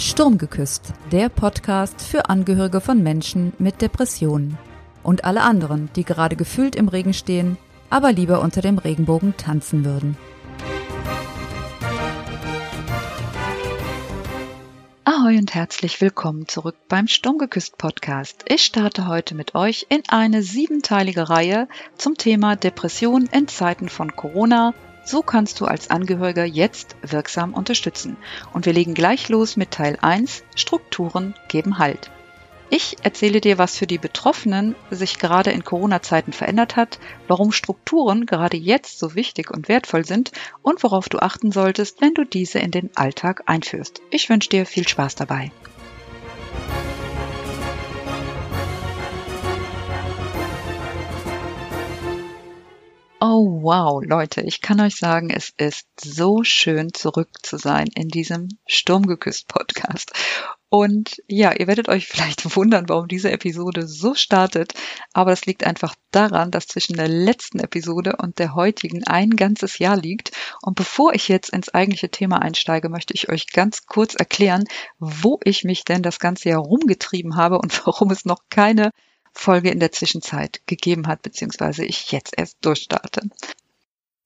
Sturm geküsst, der Podcast für Angehörige von Menschen mit Depressionen und alle anderen, die gerade gefühlt im Regen stehen, aber lieber unter dem Regenbogen tanzen würden. Ahoi und herzlich willkommen zurück beim Sturmgeküsst Podcast. Ich starte heute mit euch in eine siebenteilige Reihe zum Thema Depression in Zeiten von Corona so kannst du als Angehöriger jetzt wirksam unterstützen. Und wir legen gleich los mit Teil 1. Strukturen geben Halt. Ich erzähle dir, was für die Betroffenen sich gerade in Corona-Zeiten verändert hat, warum Strukturen gerade jetzt so wichtig und wertvoll sind und worauf du achten solltest, wenn du diese in den Alltag einführst. Ich wünsche dir viel Spaß dabei. Oh wow, Leute, ich kann euch sagen, es ist so schön zurück zu sein in diesem Sturmgeküsst Podcast. Und ja, ihr werdet euch vielleicht wundern, warum diese Episode so startet, aber das liegt einfach daran, dass zwischen der letzten Episode und der heutigen ein ganzes Jahr liegt. Und bevor ich jetzt ins eigentliche Thema einsteige, möchte ich euch ganz kurz erklären, wo ich mich denn das ganze Jahr rumgetrieben habe und warum es noch keine Folge in der Zwischenzeit gegeben hat, beziehungsweise ich jetzt erst durchstarte.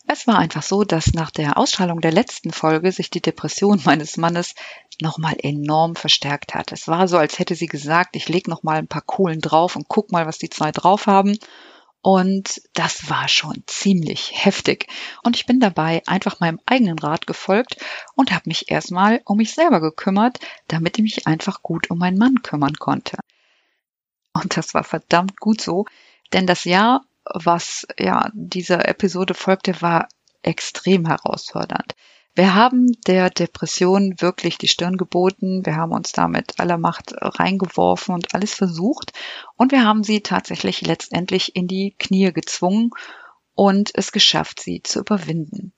Es war einfach so, dass nach der Ausstrahlung der letzten Folge sich die Depression meines Mannes nochmal enorm verstärkt hat. Es war so, als hätte sie gesagt, ich leg noch mal ein paar Kohlen drauf und guck mal, was die zwei drauf haben. Und das war schon ziemlich heftig. Und ich bin dabei einfach meinem eigenen Rat gefolgt und habe mich erstmal um mich selber gekümmert, damit ich mich einfach gut um meinen Mann kümmern konnte. Und das war verdammt gut so, denn das Jahr, was ja dieser Episode folgte, war extrem herausfordernd. Wir haben der Depression wirklich die Stirn geboten. Wir haben uns da mit aller Macht reingeworfen und alles versucht. Und wir haben sie tatsächlich letztendlich in die Knie gezwungen und es geschafft, sie zu überwinden.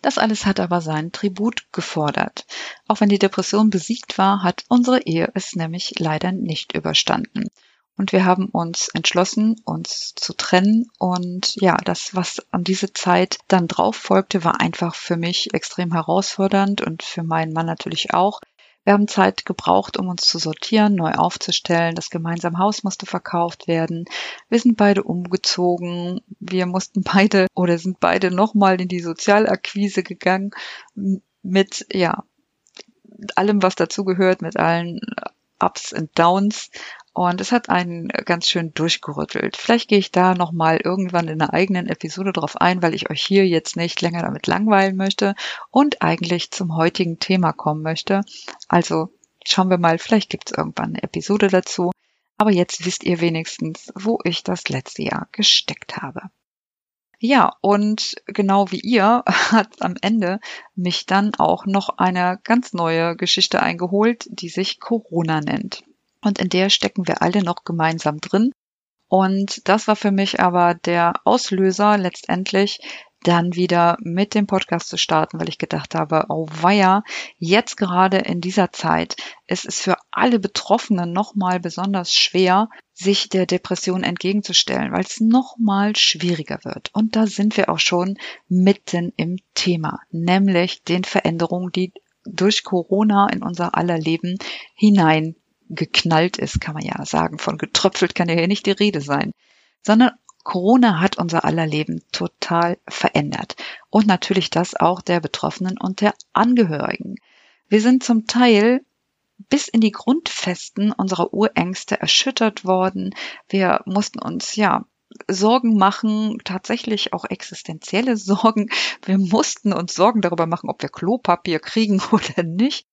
Das alles hat aber seinen Tribut gefordert. Auch wenn die Depression besiegt war, hat unsere Ehe es nämlich leider nicht überstanden. Und wir haben uns entschlossen, uns zu trennen. Und ja, das, was an diese Zeit dann drauf folgte, war einfach für mich extrem herausfordernd und für meinen Mann natürlich auch. Wir haben Zeit gebraucht, um uns zu sortieren, neu aufzustellen. Das gemeinsame Haus musste verkauft werden. Wir sind beide umgezogen. Wir mussten beide oder sind beide nochmal in die Sozialakquise gegangen mit, ja, allem, was dazugehört, mit allen Ups und Downs. Und es hat einen ganz schön durchgerüttelt. Vielleicht gehe ich da nochmal irgendwann in einer eigenen Episode drauf ein, weil ich euch hier jetzt nicht länger damit langweilen möchte und eigentlich zum heutigen Thema kommen möchte. Also schauen wir mal, vielleicht gibt es irgendwann eine Episode dazu. Aber jetzt wisst ihr wenigstens, wo ich das letzte Jahr gesteckt habe. Ja, und genau wie ihr hat am Ende mich dann auch noch eine ganz neue Geschichte eingeholt, die sich Corona nennt und in der stecken wir alle noch gemeinsam drin. Und das war für mich aber der Auslöser letztendlich, dann wieder mit dem Podcast zu starten, weil ich gedacht habe, oh weia, jetzt gerade in dieser Zeit ist es für alle Betroffenen nochmal besonders schwer, sich der Depression entgegenzustellen, weil es nochmal schwieriger wird. Und da sind wir auch schon mitten im Thema, nämlich den Veränderungen, die durch Corona in unser aller Leben hinein geknallt ist, kann man ja sagen. Von getröpfelt kann ja hier nicht die Rede sein, sondern Corona hat unser aller Leben total verändert. Und natürlich das auch der Betroffenen und der Angehörigen. Wir sind zum Teil bis in die Grundfesten unserer Urängste erschüttert worden. Wir mussten uns ja Sorgen machen, tatsächlich auch existenzielle Sorgen. Wir mussten uns Sorgen darüber machen, ob wir Klopapier kriegen oder nicht.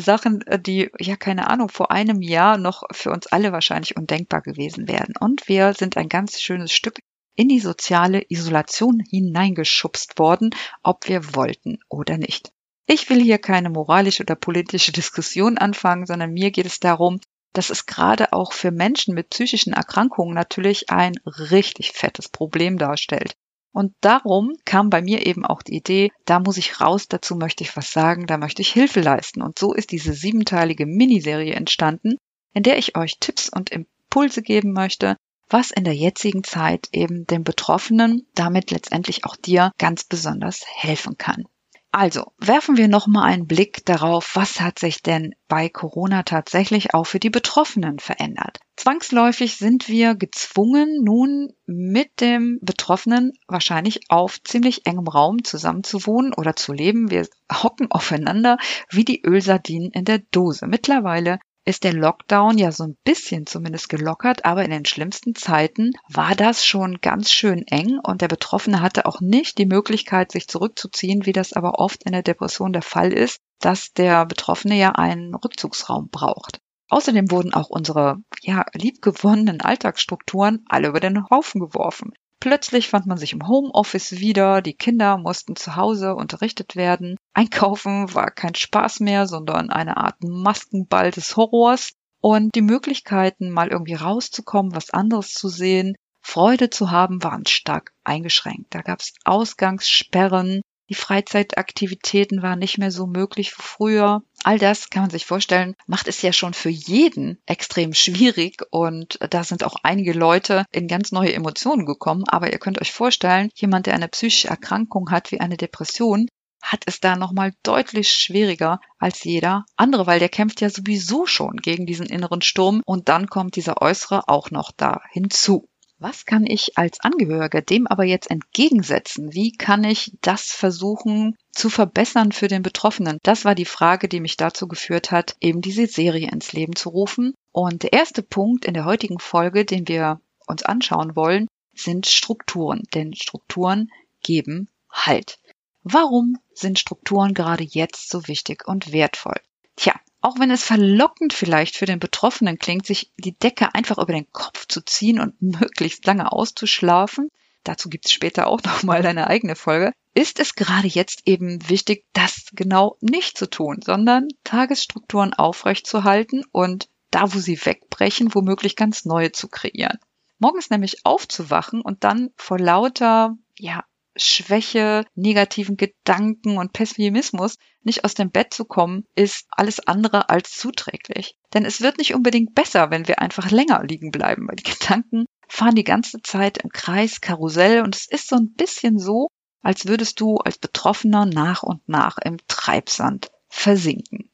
Sachen, äh, die, ja, keine Ahnung, vor einem Jahr noch für uns alle wahrscheinlich undenkbar gewesen wären. Und wir sind ein ganz schönes Stück in die soziale Isolation hineingeschubst worden, ob wir wollten oder nicht. Ich will hier keine moralische oder politische Diskussion anfangen, sondern mir geht es darum, dass es gerade auch für Menschen mit psychischen Erkrankungen natürlich ein richtig fettes Problem darstellt. Und darum kam bei mir eben auch die Idee, da muss ich raus, dazu möchte ich was sagen, da möchte ich Hilfe leisten. Und so ist diese siebenteilige Miniserie entstanden, in der ich euch Tipps und Impulse geben möchte, was in der jetzigen Zeit eben den Betroffenen, damit letztendlich auch dir ganz besonders helfen kann. Also werfen wir noch mal einen Blick darauf, was hat sich denn bei Corona tatsächlich auch für die Betroffenen verändert. Zwangsläufig sind wir gezwungen, nun mit dem Betroffenen wahrscheinlich auf ziemlich engem Raum zusammenzuwohnen oder zu leben. Wir hocken aufeinander wie die Ölsardinen in der Dose. Mittlerweile ist der Lockdown ja so ein bisschen zumindest gelockert, aber in den schlimmsten Zeiten war das schon ganz schön eng und der Betroffene hatte auch nicht die Möglichkeit, sich zurückzuziehen, wie das aber oft in der Depression der Fall ist, dass der Betroffene ja einen Rückzugsraum braucht. Außerdem wurden auch unsere ja, liebgewonnenen Alltagsstrukturen alle über den Haufen geworfen. Plötzlich fand man sich im Homeoffice wieder, die Kinder mussten zu Hause unterrichtet werden, Einkaufen war kein Spaß mehr, sondern eine Art Maskenball des Horrors und die Möglichkeiten, mal irgendwie rauszukommen, was anderes zu sehen, Freude zu haben, waren stark eingeschränkt. Da gab es Ausgangssperren, die Freizeitaktivitäten waren nicht mehr so möglich wie früher. All das kann man sich vorstellen, macht es ja schon für jeden extrem schwierig und da sind auch einige Leute in ganz neue Emotionen gekommen. Aber ihr könnt euch vorstellen, jemand, der eine psychische Erkrankung hat wie eine Depression, hat es da nochmal deutlich schwieriger als jeder andere, weil der kämpft ja sowieso schon gegen diesen inneren Sturm und dann kommt dieser äußere auch noch da hinzu. Was kann ich als Angehöriger dem aber jetzt entgegensetzen? Wie kann ich das versuchen zu verbessern für den Betroffenen? Das war die Frage, die mich dazu geführt hat, eben diese Serie ins Leben zu rufen. Und der erste Punkt in der heutigen Folge, den wir uns anschauen wollen, sind Strukturen. Denn Strukturen geben Halt. Warum sind Strukturen gerade jetzt so wichtig und wertvoll? Tja, auch wenn es verlockend vielleicht für den Betroffenen klingt, sich die Decke einfach über den Kopf zu ziehen und möglichst lange auszuschlafen, dazu gibt es später auch nochmal eine eigene Folge, ist es gerade jetzt eben wichtig, das genau nicht zu tun, sondern Tagesstrukturen aufrechtzuerhalten und da, wo sie wegbrechen, womöglich ganz neue zu kreieren. Morgens nämlich aufzuwachen und dann vor lauter, ja, Schwäche, negativen Gedanken und Pessimismus nicht aus dem Bett zu kommen, ist alles andere als zuträglich. Denn es wird nicht unbedingt besser, wenn wir einfach länger liegen bleiben, weil die Gedanken fahren die ganze Zeit im Kreis, Karussell und es ist so ein bisschen so, als würdest du als Betroffener nach und nach im Treibsand versinken.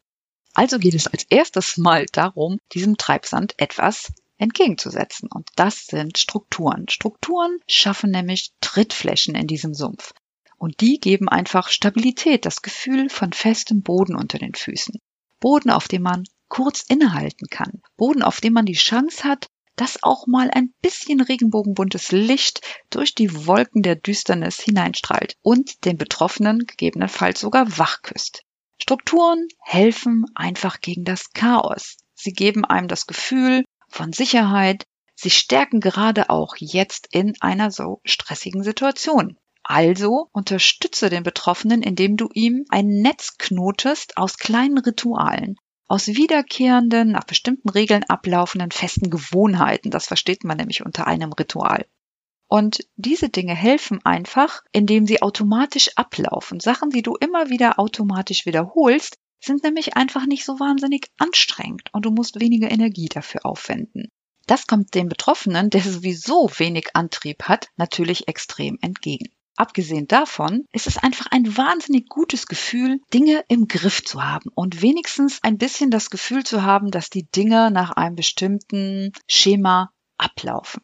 Also geht es als erstes mal darum, diesem Treibsand etwas entgegenzusetzen. Und das sind Strukturen. Strukturen schaffen nämlich Trittflächen in diesem Sumpf. Und die geben einfach Stabilität, das Gefühl von festem Boden unter den Füßen. Boden, auf dem man kurz innehalten kann. Boden, auf dem man die Chance hat, dass auch mal ein bisschen regenbogenbuntes Licht durch die Wolken der Düsternis hineinstrahlt und den Betroffenen gegebenenfalls sogar wachküsst. Strukturen helfen einfach gegen das Chaos. Sie geben einem das Gefühl, von Sicherheit. Sie stärken gerade auch jetzt in einer so stressigen Situation. Also unterstütze den Betroffenen, indem du ihm ein Netz knotest aus kleinen Ritualen, aus wiederkehrenden, nach bestimmten Regeln ablaufenden festen Gewohnheiten. Das versteht man nämlich unter einem Ritual. Und diese Dinge helfen einfach, indem sie automatisch ablaufen. Sachen, die du immer wieder automatisch wiederholst, sind nämlich einfach nicht so wahnsinnig anstrengend und du musst weniger Energie dafür aufwenden. Das kommt dem Betroffenen, der sowieso wenig Antrieb hat, natürlich extrem entgegen. Abgesehen davon ist es einfach ein wahnsinnig gutes Gefühl, Dinge im Griff zu haben und wenigstens ein bisschen das Gefühl zu haben, dass die Dinge nach einem bestimmten Schema ablaufen.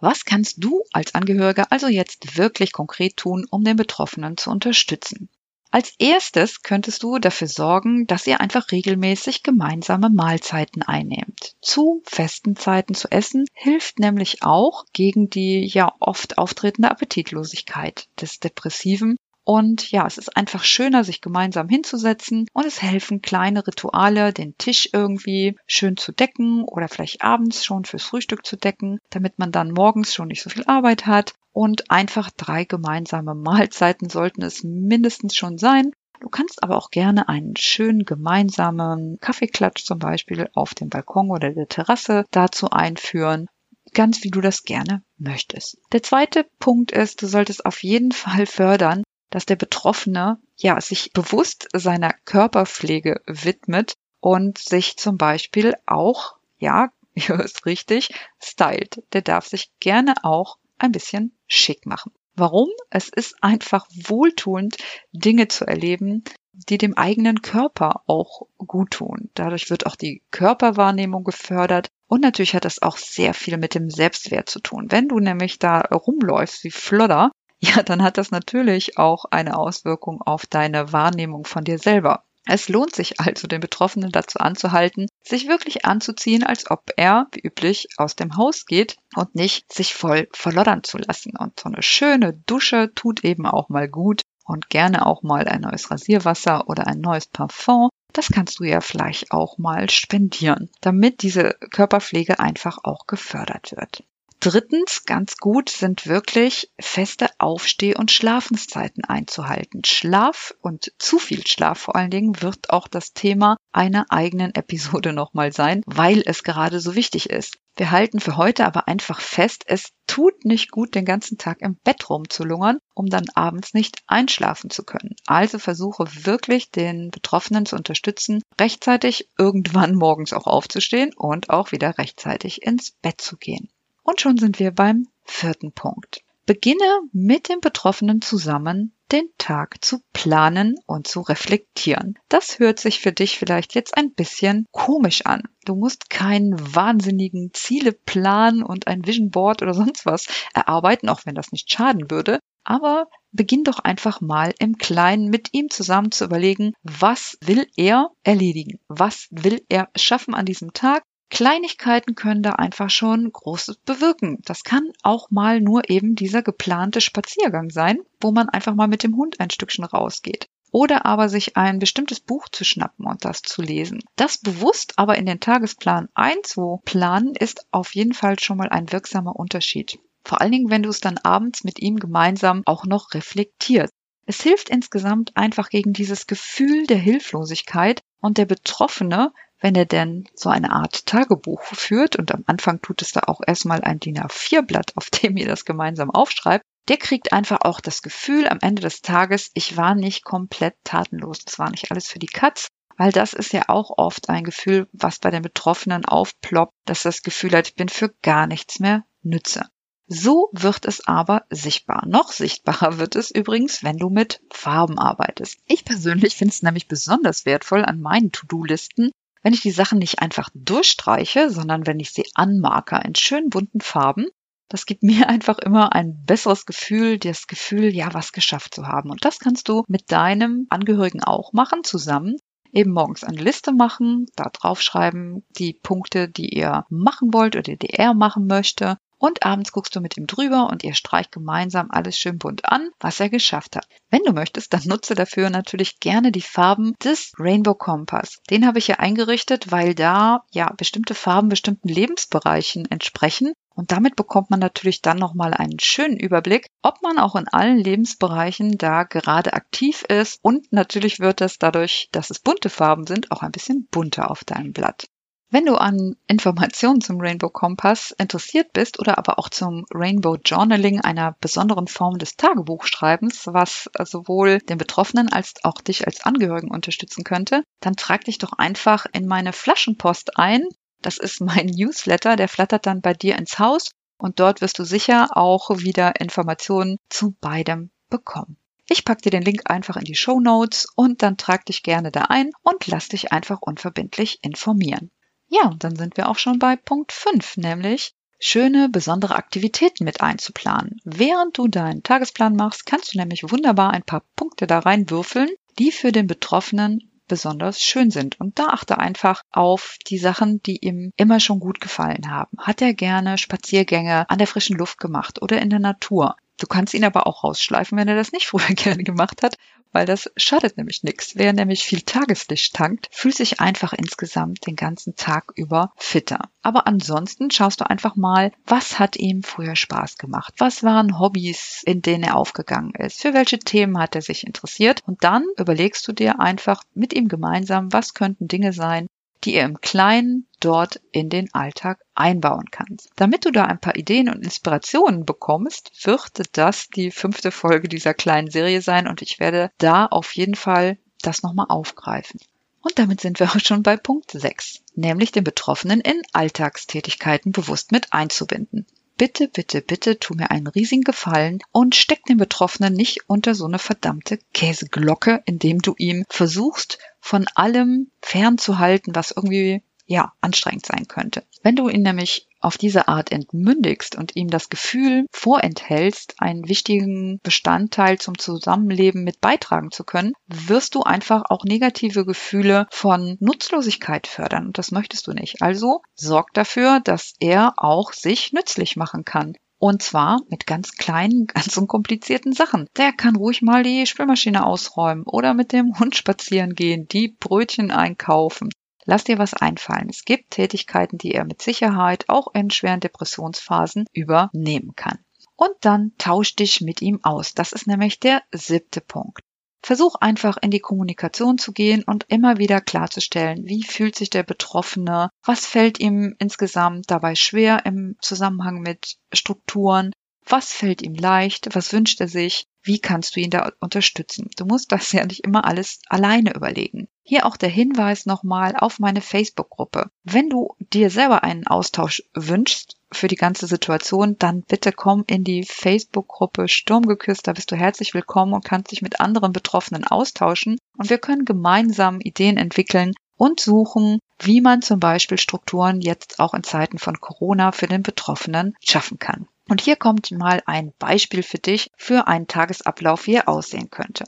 Was kannst du als Angehöriger also jetzt wirklich konkret tun, um den Betroffenen zu unterstützen? Als erstes könntest du dafür sorgen, dass ihr einfach regelmäßig gemeinsame Mahlzeiten einnehmt. Zu festen Zeiten zu essen hilft nämlich auch gegen die ja oft auftretende Appetitlosigkeit des Depressiven und ja, es ist einfach schöner, sich gemeinsam hinzusetzen und es helfen kleine Rituale, den Tisch irgendwie schön zu decken oder vielleicht abends schon fürs Frühstück zu decken, damit man dann morgens schon nicht so viel Arbeit hat. Und einfach drei gemeinsame Mahlzeiten sollten es mindestens schon sein. Du kannst aber auch gerne einen schönen gemeinsamen Kaffeeklatsch zum Beispiel auf dem Balkon oder der Terrasse dazu einführen ganz wie du das gerne möchtest. Der zweite Punkt ist, du solltest auf jeden Fall fördern, dass der Betroffene ja sich bewusst seiner Körperpflege widmet und sich zum Beispiel auch, ja, hört richtig, stylt. Der darf sich gerne auch ein bisschen schick machen. Warum? Es ist einfach wohltuend, Dinge zu erleben, die dem eigenen Körper auch gut tun. Dadurch wird auch die Körperwahrnehmung gefördert und natürlich hat das auch sehr viel mit dem Selbstwert zu tun. Wenn du nämlich da rumläufst wie Flodder, ja, dann hat das natürlich auch eine Auswirkung auf deine Wahrnehmung von dir selber. Es lohnt sich also, den Betroffenen dazu anzuhalten, sich wirklich anzuziehen, als ob er, wie üblich, aus dem Haus geht und nicht sich voll verloddern zu lassen. Und so eine schöne Dusche tut eben auch mal gut und gerne auch mal ein neues Rasierwasser oder ein neues Parfum. Das kannst du ja vielleicht auch mal spendieren, damit diese Körperpflege einfach auch gefördert wird. Drittens, ganz gut, sind wirklich feste Aufsteh- und Schlafenszeiten einzuhalten. Schlaf und zu viel Schlaf vor allen Dingen wird auch das Thema einer eigenen Episode nochmal sein, weil es gerade so wichtig ist. Wir halten für heute aber einfach fest, es tut nicht gut, den ganzen Tag im Bett rumzulungern, um dann abends nicht einschlafen zu können. Also versuche wirklich den Betroffenen zu unterstützen, rechtzeitig irgendwann morgens auch aufzustehen und auch wieder rechtzeitig ins Bett zu gehen. Und schon sind wir beim vierten Punkt. Beginne mit dem Betroffenen zusammen den Tag zu planen und zu reflektieren. Das hört sich für dich vielleicht jetzt ein bisschen komisch an. Du musst keinen wahnsinnigen Zieleplan und ein Vision Board oder sonst was erarbeiten, auch wenn das nicht schaden würde. Aber beginn doch einfach mal im Kleinen mit ihm zusammen zu überlegen, was will er erledigen? Was will er schaffen an diesem Tag? Kleinigkeiten können da einfach schon Großes bewirken. Das kann auch mal nur eben dieser geplante Spaziergang sein, wo man einfach mal mit dem Hund ein Stückchen rausgeht. Oder aber sich ein bestimmtes Buch zu schnappen und das zu lesen. Das bewusst aber in den Tagesplan einzuplanen, ist auf jeden Fall schon mal ein wirksamer Unterschied. Vor allen Dingen, wenn du es dann abends mit ihm gemeinsam auch noch reflektierst. Es hilft insgesamt einfach gegen dieses Gefühl der Hilflosigkeit und der Betroffene wenn er denn so eine Art Tagebuch führt und am Anfang tut es da auch erstmal ein DIN A4-Blatt, auf dem ihr das gemeinsam aufschreibt, der kriegt einfach auch das Gefühl am Ende des Tages, ich war nicht komplett tatenlos, das war nicht alles für die Katz, weil das ist ja auch oft ein Gefühl, was bei den Betroffenen aufploppt, dass das Gefühl hat, ich bin für gar nichts mehr nütze. So wird es aber sichtbar. Noch sichtbarer wird es übrigens, wenn du mit Farben arbeitest. Ich persönlich finde es nämlich besonders wertvoll an meinen To-Do-Listen, wenn ich die Sachen nicht einfach durchstreiche, sondern wenn ich sie anmarke in schön bunten Farben, das gibt mir einfach immer ein besseres Gefühl, das Gefühl, ja, was geschafft zu haben. Und das kannst du mit deinem Angehörigen auch machen, zusammen. Eben morgens eine Liste machen, da draufschreiben die Punkte, die ihr machen wollt oder die er machen möchte. Und abends guckst du mit ihm drüber und ihr streicht gemeinsam alles schön bunt an, was er geschafft hat. Wenn du möchtest, dann nutze dafür natürlich gerne die Farben des Rainbow Kompass. Den habe ich ja eingerichtet, weil da ja bestimmte Farben bestimmten Lebensbereichen entsprechen. Und damit bekommt man natürlich dann nochmal einen schönen Überblick, ob man auch in allen Lebensbereichen da gerade aktiv ist. Und natürlich wird das dadurch, dass es bunte Farben sind, auch ein bisschen bunter auf deinem Blatt. Wenn du an Informationen zum Rainbow Kompass interessiert bist oder aber auch zum Rainbow Journaling, einer besonderen Form des Tagebuchschreibens, was sowohl den Betroffenen als auch dich als Angehörigen unterstützen könnte, dann trag dich doch einfach in meine Flaschenpost ein. Das ist mein Newsletter, der flattert dann bei dir ins Haus und dort wirst du sicher auch wieder Informationen zu beidem bekommen. Ich packe dir den Link einfach in die Show Notes und dann trag dich gerne da ein und lass dich einfach unverbindlich informieren. Ja, und dann sind wir auch schon bei Punkt 5, nämlich schöne, besondere Aktivitäten mit einzuplanen. Während du deinen Tagesplan machst, kannst du nämlich wunderbar ein paar Punkte da reinwürfeln, die für den Betroffenen besonders schön sind. Und da achte einfach auf die Sachen, die ihm immer schon gut gefallen haben. Hat er gerne Spaziergänge an der frischen Luft gemacht oder in der Natur? Du kannst ihn aber auch rausschleifen, wenn er das nicht früher gerne gemacht hat, weil das schadet nämlich nichts. Wer nämlich viel Tageslicht tankt, fühlt sich einfach insgesamt den ganzen Tag über fitter. Aber ansonsten schaust du einfach mal, was hat ihm früher Spaß gemacht? Was waren Hobbys, in denen er aufgegangen ist? Für welche Themen hat er sich interessiert? Und dann überlegst du dir einfach mit ihm gemeinsam, was könnten Dinge sein, die ihr im Kleinen dort in den Alltag einbauen kannst. Damit du da ein paar Ideen und Inspirationen bekommst, wird das die fünfte Folge dieser kleinen Serie sein und ich werde da auf jeden Fall das nochmal aufgreifen. Und damit sind wir auch schon bei Punkt 6, nämlich den Betroffenen in Alltagstätigkeiten bewusst mit einzubinden. bitte, bitte, bitte tu mir einen riesigen Gefallen und steck den Betroffenen nicht unter so eine verdammte Käseglocke, indem du ihm versuchst, von allem fernzuhalten, was irgendwie ja, anstrengend sein könnte. Wenn du ihn nämlich auf diese Art entmündigst und ihm das Gefühl vorenthältst, einen wichtigen Bestandteil zum Zusammenleben mit beitragen zu können, wirst du einfach auch negative Gefühle von Nutzlosigkeit fördern und das möchtest du nicht. Also sorg dafür, dass er auch sich nützlich machen kann. Und zwar mit ganz kleinen, ganz unkomplizierten Sachen. Der kann ruhig mal die Spülmaschine ausräumen oder mit dem Hund spazieren gehen, die Brötchen einkaufen. Lass dir was einfallen. Es gibt Tätigkeiten, die er mit Sicherheit auch in schweren Depressionsphasen übernehmen kann. Und dann tausch dich mit ihm aus. Das ist nämlich der siebte Punkt. Versuch einfach in die Kommunikation zu gehen und immer wieder klarzustellen, wie fühlt sich der Betroffene, was fällt ihm insgesamt dabei schwer im Zusammenhang mit Strukturen, was fällt ihm leicht, was wünscht er sich, wie kannst du ihn da unterstützen. Du musst das ja nicht immer alles alleine überlegen. Hier auch der Hinweis nochmal auf meine Facebook-Gruppe. Wenn du dir selber einen Austausch wünschst für die ganze Situation, dann bitte komm in die Facebook-Gruppe Sturmgeküsst. Da bist du herzlich willkommen und kannst dich mit anderen Betroffenen austauschen. Und wir können gemeinsam Ideen entwickeln und suchen, wie man zum Beispiel Strukturen jetzt auch in Zeiten von Corona für den Betroffenen schaffen kann. Und hier kommt mal ein Beispiel für dich für einen Tagesablauf, wie er aussehen könnte.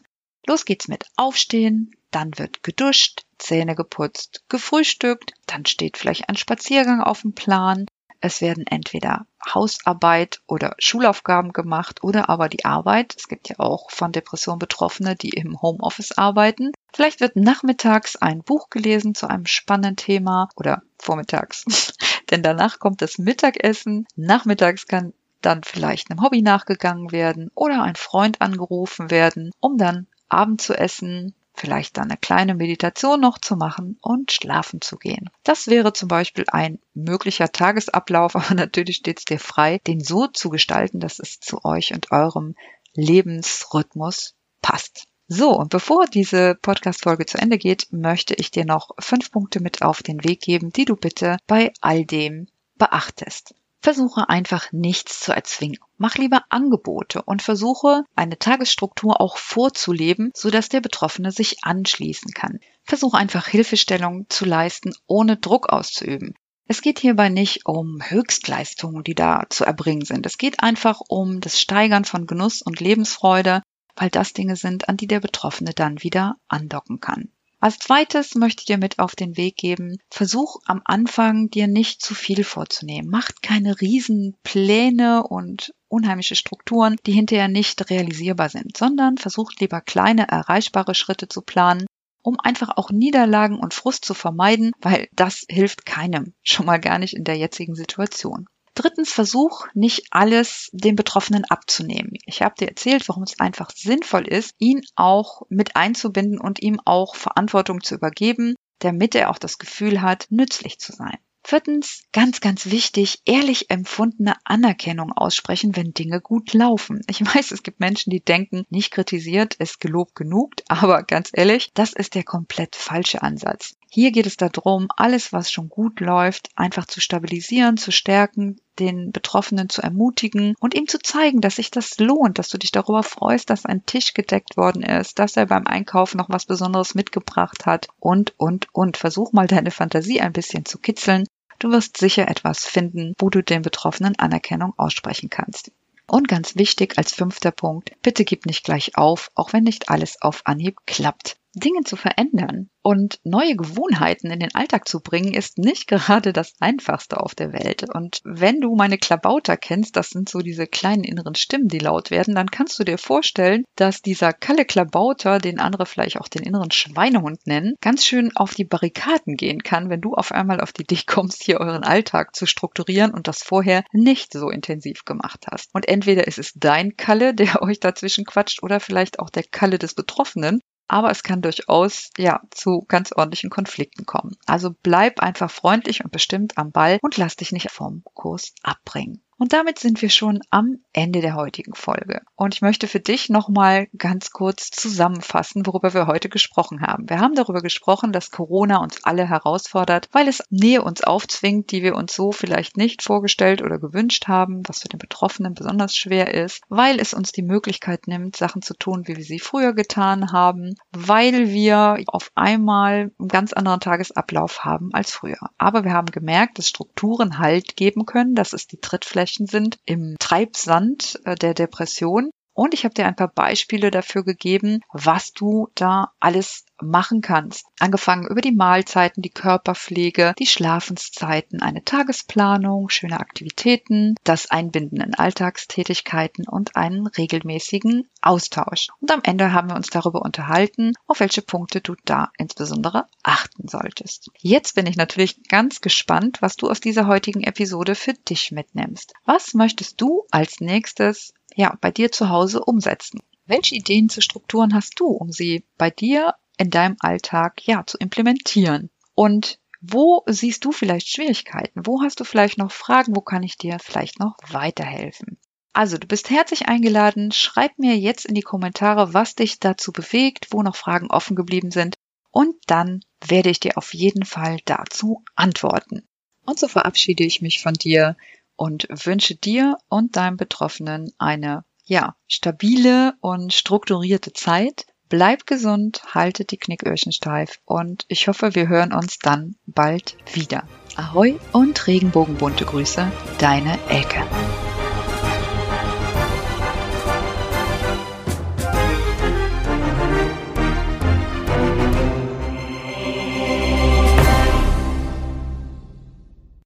Los geht's mit Aufstehen, dann wird geduscht, Zähne geputzt, gefrühstückt, dann steht vielleicht ein Spaziergang auf dem Plan. Es werden entweder Hausarbeit oder Schulaufgaben gemacht oder aber die Arbeit. Es gibt ja auch von Depressionen Betroffene, die im Homeoffice arbeiten. Vielleicht wird nachmittags ein Buch gelesen zu einem spannenden Thema oder vormittags. Denn danach kommt das Mittagessen. Nachmittags kann dann vielleicht einem Hobby nachgegangen werden oder ein Freund angerufen werden, um dann Abend zu essen, vielleicht dann eine kleine Meditation noch zu machen und schlafen zu gehen. Das wäre zum Beispiel ein möglicher Tagesablauf, aber natürlich steht es dir frei, den so zu gestalten, dass es zu euch und eurem Lebensrhythmus passt. So, und bevor diese Podcast-Folge zu Ende geht, möchte ich dir noch fünf Punkte mit auf den Weg geben, die du bitte bei all dem beachtest. Versuche einfach nichts zu erzwingen. Mach lieber Angebote und versuche eine Tagesstruktur auch vorzuleben, sodass der Betroffene sich anschließen kann. Versuche einfach Hilfestellung zu leisten, ohne Druck auszuüben. Es geht hierbei nicht um Höchstleistungen, die da zu erbringen sind. Es geht einfach um das Steigern von Genuss und Lebensfreude, weil das Dinge sind, an die der Betroffene dann wieder andocken kann. Als zweites möchte ich dir mit auf den Weg geben, versuch am Anfang dir nicht zu viel vorzunehmen. Macht keine riesen Pläne und unheimliche Strukturen, die hinterher nicht realisierbar sind, sondern versucht lieber kleine, erreichbare Schritte zu planen, um einfach auch Niederlagen und Frust zu vermeiden, weil das hilft keinem, schon mal gar nicht in der jetzigen Situation. Drittens, versuch nicht alles dem Betroffenen abzunehmen. Ich habe dir erzählt, warum es einfach sinnvoll ist, ihn auch mit einzubinden und ihm auch Verantwortung zu übergeben, damit er auch das Gefühl hat, nützlich zu sein. Viertens, ganz, ganz wichtig, ehrlich empfundene Anerkennung aussprechen, wenn Dinge gut laufen. Ich weiß, es gibt Menschen, die denken, nicht kritisiert ist gelobt genug, aber ganz ehrlich, das ist der komplett falsche Ansatz. Hier geht es darum, alles, was schon gut läuft, einfach zu stabilisieren, zu stärken, den Betroffenen zu ermutigen und ihm zu zeigen, dass sich das lohnt, dass du dich darüber freust, dass ein Tisch gedeckt worden ist, dass er beim Einkauf noch was Besonderes mitgebracht hat und, und, und. Versuch mal deine Fantasie ein bisschen zu kitzeln Du wirst sicher etwas finden, wo du den Betroffenen Anerkennung aussprechen kannst. Und ganz wichtig als fünfter Punkt, bitte gib nicht gleich auf, auch wenn nicht alles auf Anhieb klappt. Dinge zu verändern und neue Gewohnheiten in den Alltag zu bringen, ist nicht gerade das Einfachste auf der Welt. Und wenn du meine Klabauter kennst, das sind so diese kleinen inneren Stimmen, die laut werden, dann kannst du dir vorstellen, dass dieser Kalle Klabauter, den andere vielleicht auch den inneren Schweinehund nennen, ganz schön auf die Barrikaden gehen kann, wenn du auf einmal auf die Idee kommst, hier euren Alltag zu strukturieren und das vorher nicht so intensiv gemacht hast. Und entweder ist es dein Kalle, der euch dazwischen quatscht, oder vielleicht auch der Kalle des Betroffenen, aber es kann durchaus ja zu ganz ordentlichen Konflikten kommen. Also bleib einfach freundlich und bestimmt am Ball und lass dich nicht vom Kurs abbringen. Und damit sind wir schon am Ende der heutigen Folge. Und ich möchte für dich nochmal ganz kurz zusammenfassen, worüber wir heute gesprochen haben. Wir haben darüber gesprochen, dass Corona uns alle herausfordert, weil es Nähe uns aufzwingt, die wir uns so vielleicht nicht vorgestellt oder gewünscht haben, was für den Betroffenen besonders schwer ist, weil es uns die Möglichkeit nimmt, Sachen zu tun, wie wir sie früher getan haben, weil wir auf einmal einen ganz anderen Tagesablauf haben als früher. Aber wir haben gemerkt, dass Strukturen Halt geben können, dass es die Trittflächen sind im Treibsand äh, der Depression. Und ich habe dir ein paar Beispiele dafür gegeben, was du da alles machen kannst. Angefangen über die Mahlzeiten, die Körperpflege, die Schlafenszeiten, eine Tagesplanung, schöne Aktivitäten, das Einbinden in Alltagstätigkeiten und einen regelmäßigen Austausch. Und am Ende haben wir uns darüber unterhalten, auf welche Punkte du da insbesondere achten solltest. Jetzt bin ich natürlich ganz gespannt, was du aus dieser heutigen Episode für dich mitnimmst. Was möchtest du als nächstes ja, bei dir zu Hause umsetzen? Welche Ideen zu Strukturen hast du, um sie bei dir in deinem Alltag ja zu implementieren? Und wo siehst du vielleicht Schwierigkeiten? Wo hast du vielleicht noch Fragen? Wo kann ich dir vielleicht noch weiterhelfen? Also, du bist herzlich eingeladen. Schreib mir jetzt in die Kommentare, was dich dazu bewegt, wo noch Fragen offen geblieben sind. Und dann werde ich dir auf jeden Fall dazu antworten. Und so verabschiede ich mich von dir und wünsche dir und deinem Betroffenen eine, ja, stabile und strukturierte Zeit. Bleib gesund, haltet die Knicköhrchen steif und ich hoffe, wir hören uns dann bald wieder. Ahoi und regenbogenbunte Grüße, deine Elke.